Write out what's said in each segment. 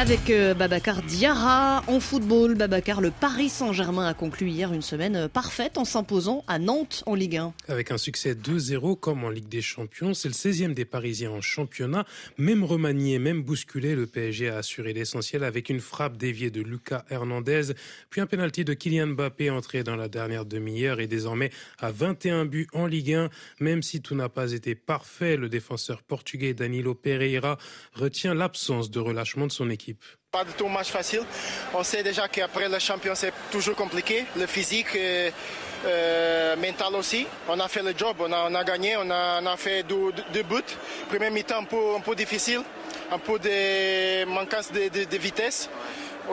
Avec euh, Babacar Diarra en football, Babacar, le Paris Saint-Germain a conclu hier une semaine euh, parfaite en s'imposant à Nantes en Ligue 1. Avec un succès 2-0 comme en Ligue des Champions, c'est le 16e des Parisiens en championnat. Même remanié, même bousculé, le PSG a assuré l'essentiel avec une frappe déviée de Lucas Hernandez, puis un penalty de Kylian Mbappé entré dans la dernière demi-heure et désormais à 21 buts en Ligue 1. Même si tout n'a pas été parfait, le défenseur portugais Danilo Pereira retient l'absence de relâchement de son équipe. Pas du tout match facile. On sait déjà qu'après le champion, c'est toujours compliqué. Le physique, euh, euh, mental aussi. On a fait le job, on a, gagné, on a, fait deux, buts. Premier mi-temps un peu, difficile, un peu de manquance de vitesse.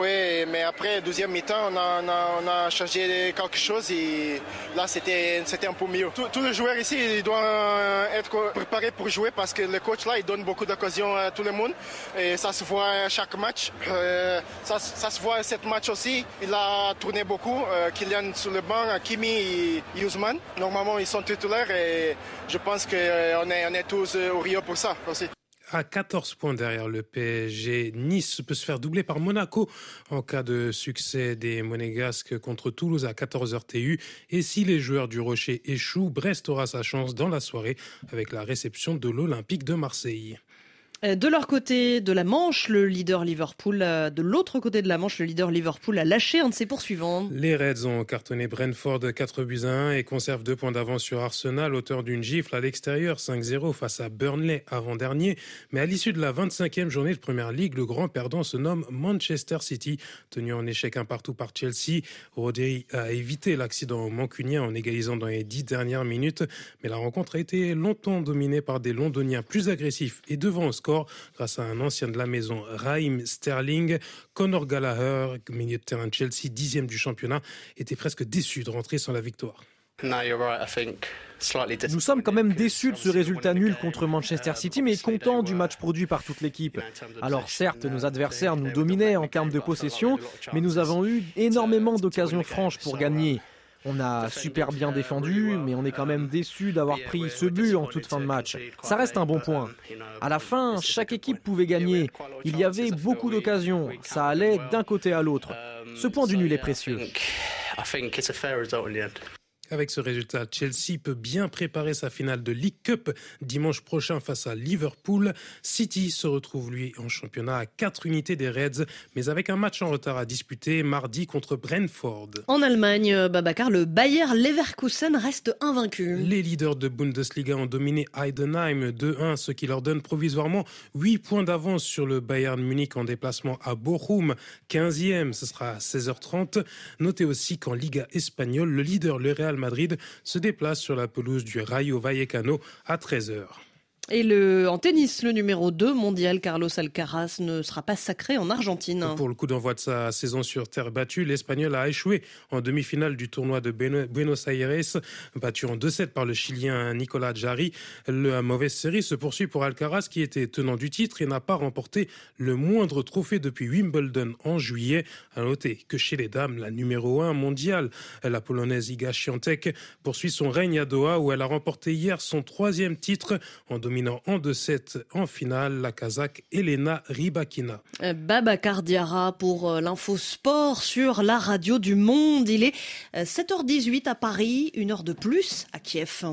Oui, mais après, deuxième mi-temps, on a, on, a, on a, changé quelque chose et là, c'était un peu mieux. Tous les joueurs ici, ils doivent être préparés pour jouer parce que le coach là, il donne beaucoup d'occasions à tout le monde et ça se voit à chaque match. Euh, ça, ça, se voit à cette match aussi. Il a tourné beaucoup. Euh, Kylian sur le banc, Kimi et Yusman. Normalement, ils sont titulaires et je pense qu'on est, on est tous au Rio pour ça aussi à 14 points derrière le PSG. Nice peut se faire doubler par Monaco en cas de succès des Monégasques contre Toulouse à 14h TU. Et si les joueurs du Rocher échouent, Brest aura sa chance dans la soirée avec la réception de l'Olympique de Marseille. Euh, de leur côté de la Manche, le leader Liverpool, euh, de l'autre côté de la Manche, le leader Liverpool a lâché un de ses poursuivants. Les Reds ont cartonné Brentford 4 buts à 1 et conservent deux points d'avance sur Arsenal, auteur d'une gifle à l'extérieur 5-0 face à Burnley avant-dernier. Mais à l'issue de la 25e journée de Première Ligue, le grand perdant se nomme Manchester City, tenu en échec un partout par Chelsea. Rodri a évité l'accident mancunien en égalisant dans les dix dernières minutes, mais la rencontre a été longtemps dominée par des Londoniens plus agressifs et devant au grâce à un ancien de la maison, Raheem Sterling. Conor Gallagher, milieu de terrain de Chelsea, dixième du championnat, était presque déçu de rentrer sans la victoire. Nous sommes quand même déçus de ce résultat nul contre Manchester City, mais contents du match produit par toute l'équipe. Alors certes, nos adversaires nous dominaient en termes de possession, mais nous avons eu énormément d'occasions franches pour gagner. On a super bien défendu, mais on est quand même déçu d'avoir pris ce but en toute fin de match. Ça reste un bon point. À la fin, chaque équipe pouvait gagner. Il y avait beaucoup d'occasions. Ça allait d'un côté à l'autre. Ce point du nul est précieux. Avec ce résultat, Chelsea peut bien préparer sa finale de League Cup dimanche prochain face à Liverpool. City se retrouve lui en championnat à 4 unités des Reds, mais avec un match en retard à disputer mardi contre Brentford. En Allemagne, Babacar, le Bayer Leverkusen reste invaincu. Les leaders de Bundesliga ont dominé Heidenheim 2-1, ce qui leur donne provisoirement 8 points d'avance sur le Bayern Munich en déplacement à Bochum, 15e, ce sera à 16h30. Notez aussi qu'en Liga espagnole, le leader, le Real Madrid se déplace sur la pelouse du Rayo Vallecano à 13h. Et le, en tennis, le numéro 2 mondial, Carlos Alcaraz, ne sera pas sacré en Argentine. Pour le coup d'envoi de sa saison sur terre battue, l'Espagnol a échoué en demi-finale du tournoi de Buenos Aires, battu en 2-7 par le Chilien Nicolas Jarry. La mauvaise série se poursuit pour Alcaraz, qui était tenant du titre et n'a pas remporté le moindre trophée depuis Wimbledon en juillet. À noter que chez les dames, la numéro 1 mondiale, la polonaise Iga Świątek, poursuit son règne à Doha, où elle a remporté hier son troisième titre en en 2-7 en finale la Kazakh Elena Rybakina. Euh, Baba Cardiara pour euh, l'info sport sur la radio du monde. Il est 7h18 euh, à Paris, une heure de plus à Kiev.